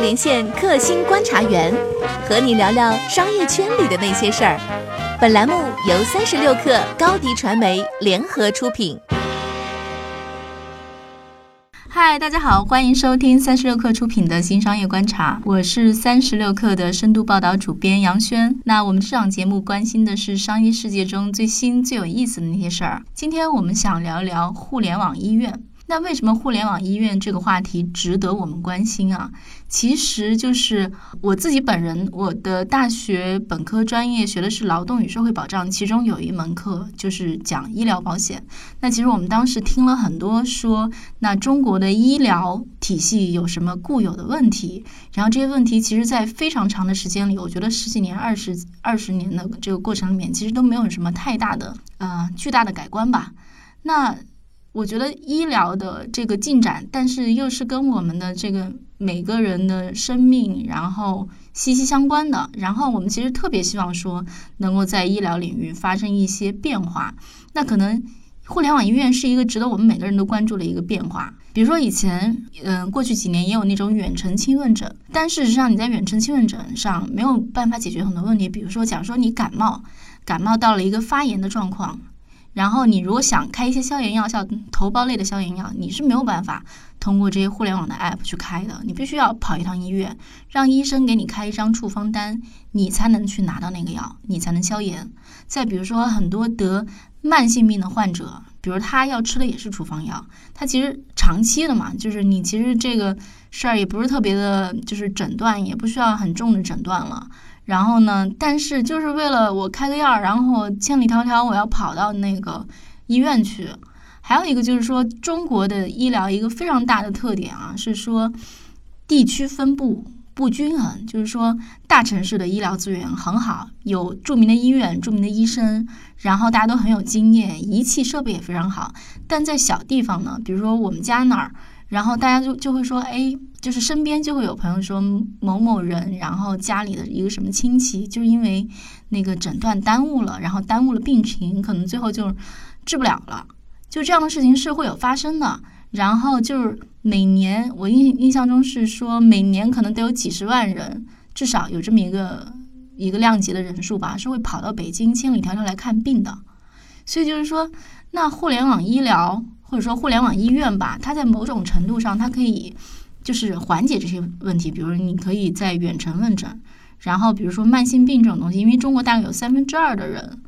连线克星观察员，和你聊聊商业圈里的那些事儿。本栏目由三十六克高低传媒联合出品。嗨，大家好，欢迎收听三十六克出品的新商业观察，我是三十六克的深度报道主编杨轩。那我们这档节目关心的是商业世界中最新最有意思的那些事儿。今天我们想聊聊互联网医院。那为什么互联网医院这个话题值得我们关心啊？其实就是我自己本人，我的大学本科专业学的是劳动与社会保障，其中有一门课就是讲医疗保险。那其实我们当时听了很多说，那中国的医疗体系有什么固有的问题？然后这些问题其实，在非常长的时间里，我觉得十几年、二十二十年的这个过程里面，其实都没有什么太大的呃巨大的改观吧。那我觉得医疗的这个进展，但是又是跟我们的这个每个人的生命，然后息息相关的。然后我们其实特别希望说，能够在医疗领域发生一些变化。那可能互联网医院是一个值得我们每个人都关注的一个变化。比如说以前，嗯，过去几年也有那种远程亲问诊，但事实上你在远程亲问诊上没有办法解决很多问题。比如说，假如说你感冒，感冒到了一个发炎的状况。然后你如果想开一些消炎药，像头孢类的消炎药，你是没有办法通过这些互联网的 app 去开的，你必须要跑一趟医院，让医生给你开一张处方单，你才能去拿到那个药，你才能消炎。再比如说很多得慢性病的患者，比如他要吃的也是处方药，他其实长期的嘛，就是你其实这个事儿也不是特别的，就是诊断也不需要很重的诊断了。然后呢？但是就是为了我开个药，然后千里迢迢我要跑到那个医院去。还有一个就是说，中国的医疗一个非常大的特点啊，是说地区分布不均衡。就是说，大城市的医疗资源很好，有著名的医院、著名的医生，然后大家都很有经验，仪器设备也非常好。但在小地方呢，比如说我们家那儿。然后大家就就会说，哎，就是身边就会有朋友说某某人，然后家里的一个什么亲戚，就是因为那个诊断耽误了，然后耽误了病情，可能最后就治不了了。就这样的事情是会有发生的。然后就是每年我印印象中是说，每年可能得有几十万人，至少有这么一个一个量级的人数吧，是会跑到北京千里迢迢来看病的。所以就是说，那互联网医疗。或者说互联网医院吧，它在某种程度上，它可以就是缓解这些问题。比如你可以在远程问诊，然后比如说慢性病这种东西，因为中国大概有三分之二的人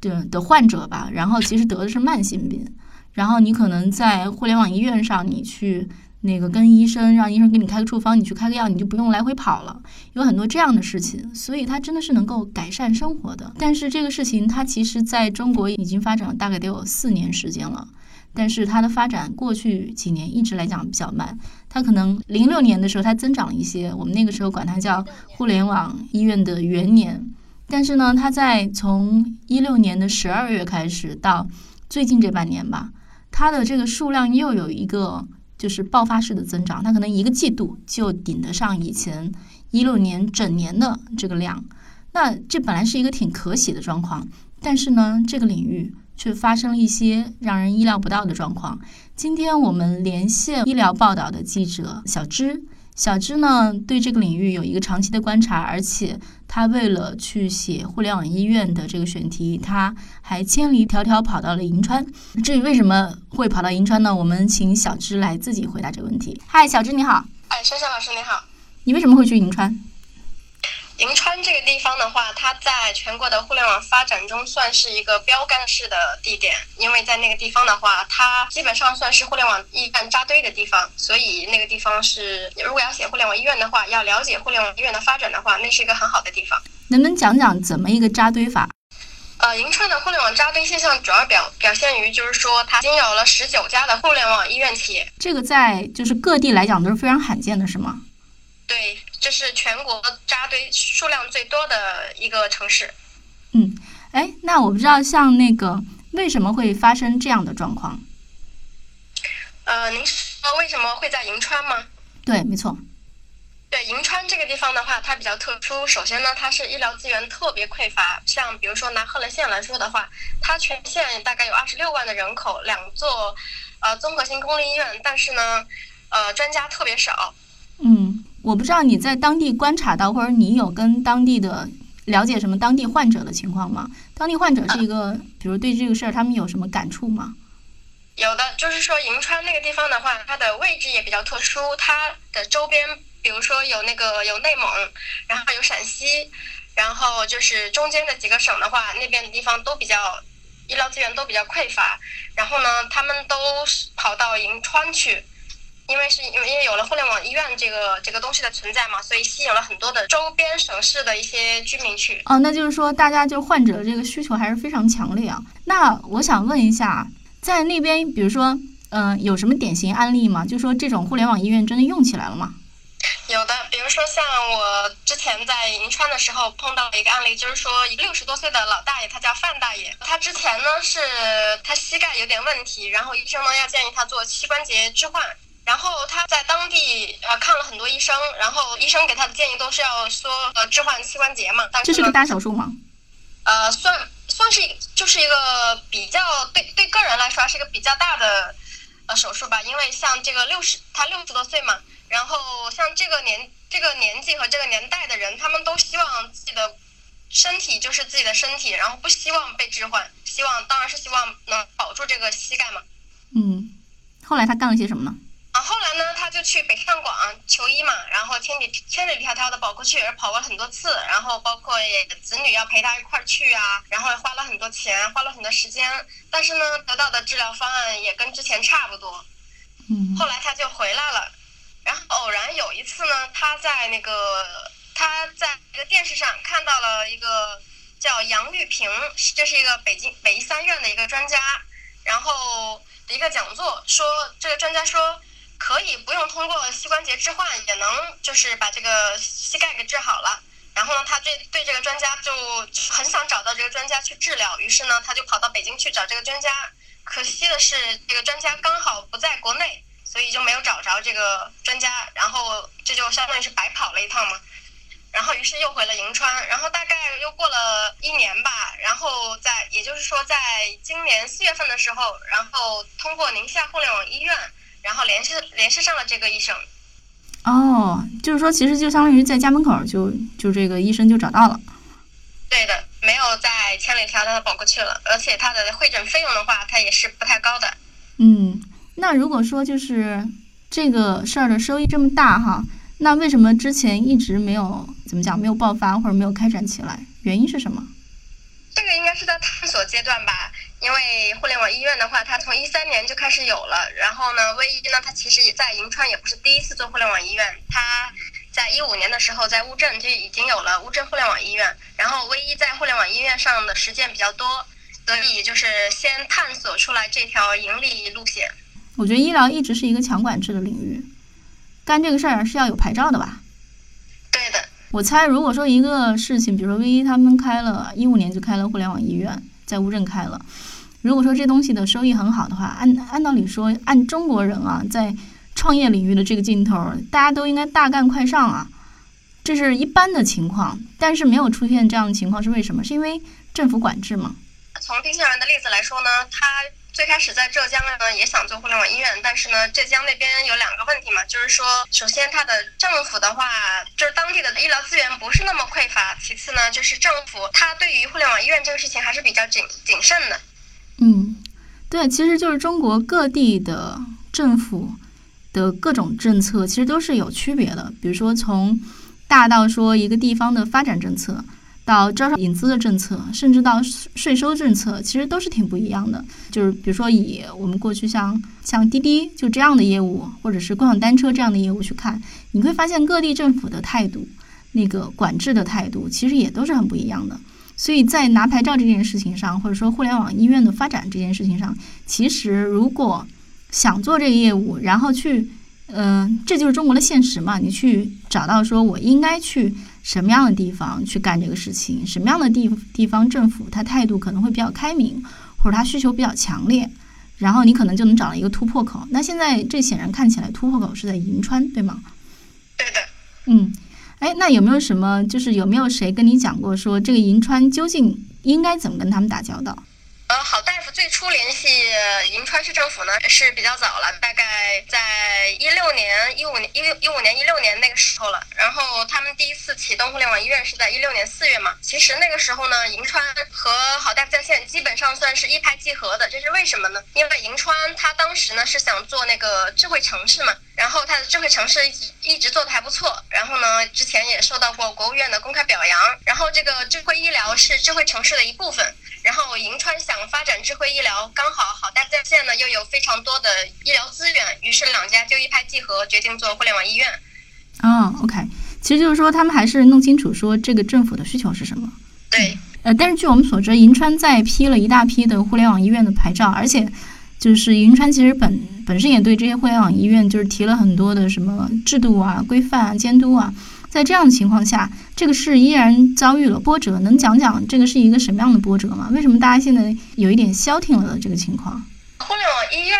的的患者吧，然后其实得的是慢性病，然后你可能在互联网医院上，你去那个跟医生，让医生给你开个处方，你去开个药，你就不用来回跑了。有很多这样的事情，所以它真的是能够改善生活的。但是这个事情它其实在中国已经发展了大概得有四年时间了。但是它的发展过去几年一直来讲比较慢，它可能零六年的时候它增长了一些，我们那个时候管它叫互联网医院的元年。但是呢，它在从一六年的十二月开始到最近这半年吧，它的这个数量又有一个就是爆发式的增长，它可能一个季度就顶得上以前一六年整年的这个量。那这本来是一个挺可喜的状况，但是呢，这个领域。却发生了一些让人意料不到的状况。今天我们连线医疗报道的记者小芝，小芝呢对这个领域有一个长期的观察，而且他为了去写互联网医院的这个选题，他还千里迢迢跑到了银川。至于为什么会跑到银川呢？我们请小芝来自己回答这个问题。嗨，小芝你好。哎，珊珊老师你好。你为什么会去银川？银川这个地方的话，它在全国的互联网发展中算是一个标杆式的地点，因为在那个地方的话，它基本上算是互联网医院扎堆的地方，所以那个地方是如果要写互联网医院的话，要了解互联网医院的发展的话，那是一个很好的地方。能不能讲讲怎么一个扎堆法？呃，银川的互联网扎堆现象主要表表现于，就是说它已经有了十九家的互联网医院企业，这个在就是各地来讲都是非常罕见的，是吗？对。这是全国扎堆数量最多的一个城市。嗯，哎，那我不知道像那个为什么会发生这样的状况？呃，您说为什么会在银川吗？对，没错。对，银川这个地方的话，它比较特殊。首先呢，它是医疗资源特别匮乏。像比如说拿贺兰县来说的话，它全县大概有二十六万的人口，两座呃综合性公立医院，但是呢，呃，专家特别少。嗯。我不知道你在当地观察到，或者你有跟当地的了解什么当地患者的情况吗？当地患者是一个，比如对这个事儿他们有什么感触吗？有的，就是说银川那个地方的话，它的位置也比较特殊，它的周边，比如说有那个有内蒙，然后有陕西，然后就是中间的几个省的话，那边的地方都比较医疗资源都比较匮乏，然后呢，他们都跑到银川去。因为是因为因为有了互联网医院这个这个东西的存在嘛，所以吸引了很多的周边省市的一些居民去。哦，那就是说大家就患者的这个需求还是非常强烈啊。那我想问一下，在那边，比如说，嗯，有什么典型案例吗？就说这种互联网医院真的用起来了吗？有的，比如说像我之前在银川的时候碰到了一个案例，就是说一个六十多岁的老大爷，他叫范大爷，他之前呢是他膝盖有点问题，然后医生呢要建议他做膝关节置换。然后他在当地呃看了很多医生，然后医生给他的建议都是要说呃置换膝关节嘛。这是个大手术吗？呃，算算是就是一个比较对对个人来说是一个比较大的呃手术吧，因为像这个六十他六十多岁嘛，然后像这个年这个年纪和这个年代的人，他们都希望自己的身体就是自己的身体，然后不希望被置换，希望当然是希望能保住这个膝盖嘛。嗯，后来他干了些什么呢？啊，后来呢，他就去北上广求医嘛，然后千里千里迢迢的跑过去，跑过很多次，然后包括也子女要陪他一块儿去啊，然后花了很多钱，花了很多时间，但是呢，得到的治疗方案也跟之前差不多。嗯。后来他就回来了，然后偶然有一次呢，他在那个他在一个电视上看到了一个叫杨玉平，这是一个北京北医三院的一个专家，然后的一个讲座，说这个专家说。可以不用通过膝关节置换也能就是把这个膝盖给治好了。然后呢，他对对这个专家就很想找到这个专家去治疗，于是呢，他就跑到北京去找这个专家。可惜的是，这个专家刚好不在国内，所以就没有找着这个专家。然后这就相当于是白跑了一趟嘛。然后于是又回了银川。然后大概又过了一年吧。然后在也就是说，在今年四月份的时候，然后通过宁夏互联网医院。然后联系联系上了这个医生，哦，就是说，其实就相当于在家门口就就这个医生就找到了。对的，没有在千里迢迢的跑过去了，而且他的会诊费用的话，他也是不太高的。嗯，那如果说就是这个事儿的收益这么大哈，那为什么之前一直没有怎么讲没有爆发或者没有开展起来？原因是什么？这个应该是在探索阶段吧。因为互联网医院的话，它从一三年就开始有了。然后呢，威医呢，它其实也在银川也不是第一次做互联网医院。它在一五年的时候，在乌镇就已经有了乌镇互联网医院。然后威医在互联网医院上的实践比较多，所以就是先探索出来这条盈利路线。我觉得医疗一直是一个强管制的领域，干这个事儿是要有牌照的吧？对的。我猜，如果说一个事情，比如说威医他们开了一五年就开了互联网医院，在乌镇开了。如果说这东西的收益很好的话，按按道理说，按中国人啊，在创业领域的这个劲头，大家都应该大干快上啊，这是一般的情况。但是没有出现这样的情况是为什么？是因为政府管制吗？从丁香人的例子来说呢，他最开始在浙江呢也想做互联网医院，但是呢，浙江那边有两个问题嘛，就是说，首先它的政府的话，就是当地的医疗资源不是那么匮乏；其次呢，就是政府它对于互联网医院这个事情还是比较谨谨慎的。嗯，对，其实就是中国各地的政府的各种政策，其实都是有区别的。比如说，从大到说一个地方的发展政策，到招商引资的政策，甚至到税收政策，其实都是挺不一样的。就是比如说，以我们过去像像滴滴就这样的业务，或者是共享单车这样的业务去看，你会发现各地政府的态度，那个管制的态度，其实也都是很不一样的。所以在拿牌照这件事情上，或者说互联网医院的发展这件事情上，其实如果想做这个业务，然后去，嗯，这就是中国的现实嘛。你去找到说我应该去什么样的地方去干这个事情，什么样的地地方政府他态度可能会比较开明，或者他需求比较强烈，然后你可能就能找到一个突破口。那现在这显然看起来突破口是在银川，对吗？对的。嗯。哎，那有没有什么，就是有没有谁跟你讲过，说这个银川究竟应该怎么跟他们打交道？呃，郝大夫最初联系银川市政府呢是比较早了，大概在一六年、一五年、一一五年、一六年那个时候了。然后他第一次启动互联网医院是在一六年四月嘛。其实那个时候呢，银川和好大夫在线基本上算是一拍即合的。这是为什么呢？因为银川它当时呢是想做那个智慧城市嘛，然后它的智慧城市一直一直做的还不错。然后呢，之前也受到过国务院的公开表扬。然后这个智慧医疗是智慧城市的一部分。然后银川想发展智慧医疗，刚好好大夫在线呢又有非常多的医疗资源，于是两家就一拍即合，决定做互联网医院。哦，OK，其实就是说他们还是弄清楚说这个政府的需求是什么。对，呃，但是据我们所知，银川在批了一大批的互联网医院的牌照，而且就是银川其实本本身也对这些互联网医院就是提了很多的什么制度啊、规范啊、监督啊。在这样的情况下，这个事依然遭遇了波折。能讲讲这个是一个什么样的波折吗？为什么大家现在有一点消停了的这个情况？互联网医院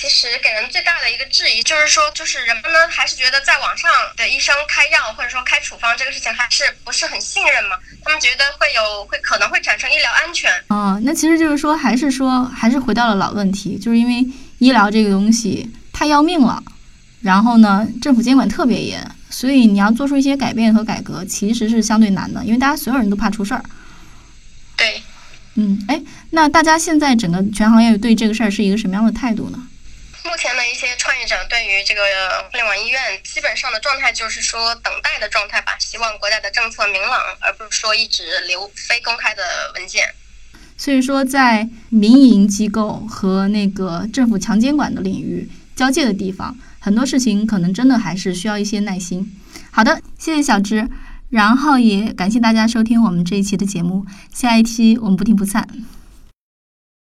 其实给人最大的一个质疑就是说，就是人们呢还是觉得在网上的医生开药或者说开处方这个事情还是不是很信任嘛？他们觉得会有会可能会产生医疗安全。哦，那其实就是说，还是说还是回到了老问题，就是因为医疗这个东西太要命了，然后呢，政府监管特别严。所以你要做出一些改变和改革，其实是相对难的，因为大家所有人都怕出事儿。对，嗯，哎，那大家现在整个全行业对这个事儿是一个什么样的态度呢？目前的一些创业者对于这个互联网医院基本上的状态就是说等待的状态吧，希望国家的政策明朗，而不是说一直留非公开的文件。所以说，在民营机构和那个政府强监管的领域交界的地方。很多事情可能真的还是需要一些耐心。好的，谢谢小芝，然后也感谢大家收听我们这一期的节目，下一期我们不听不散。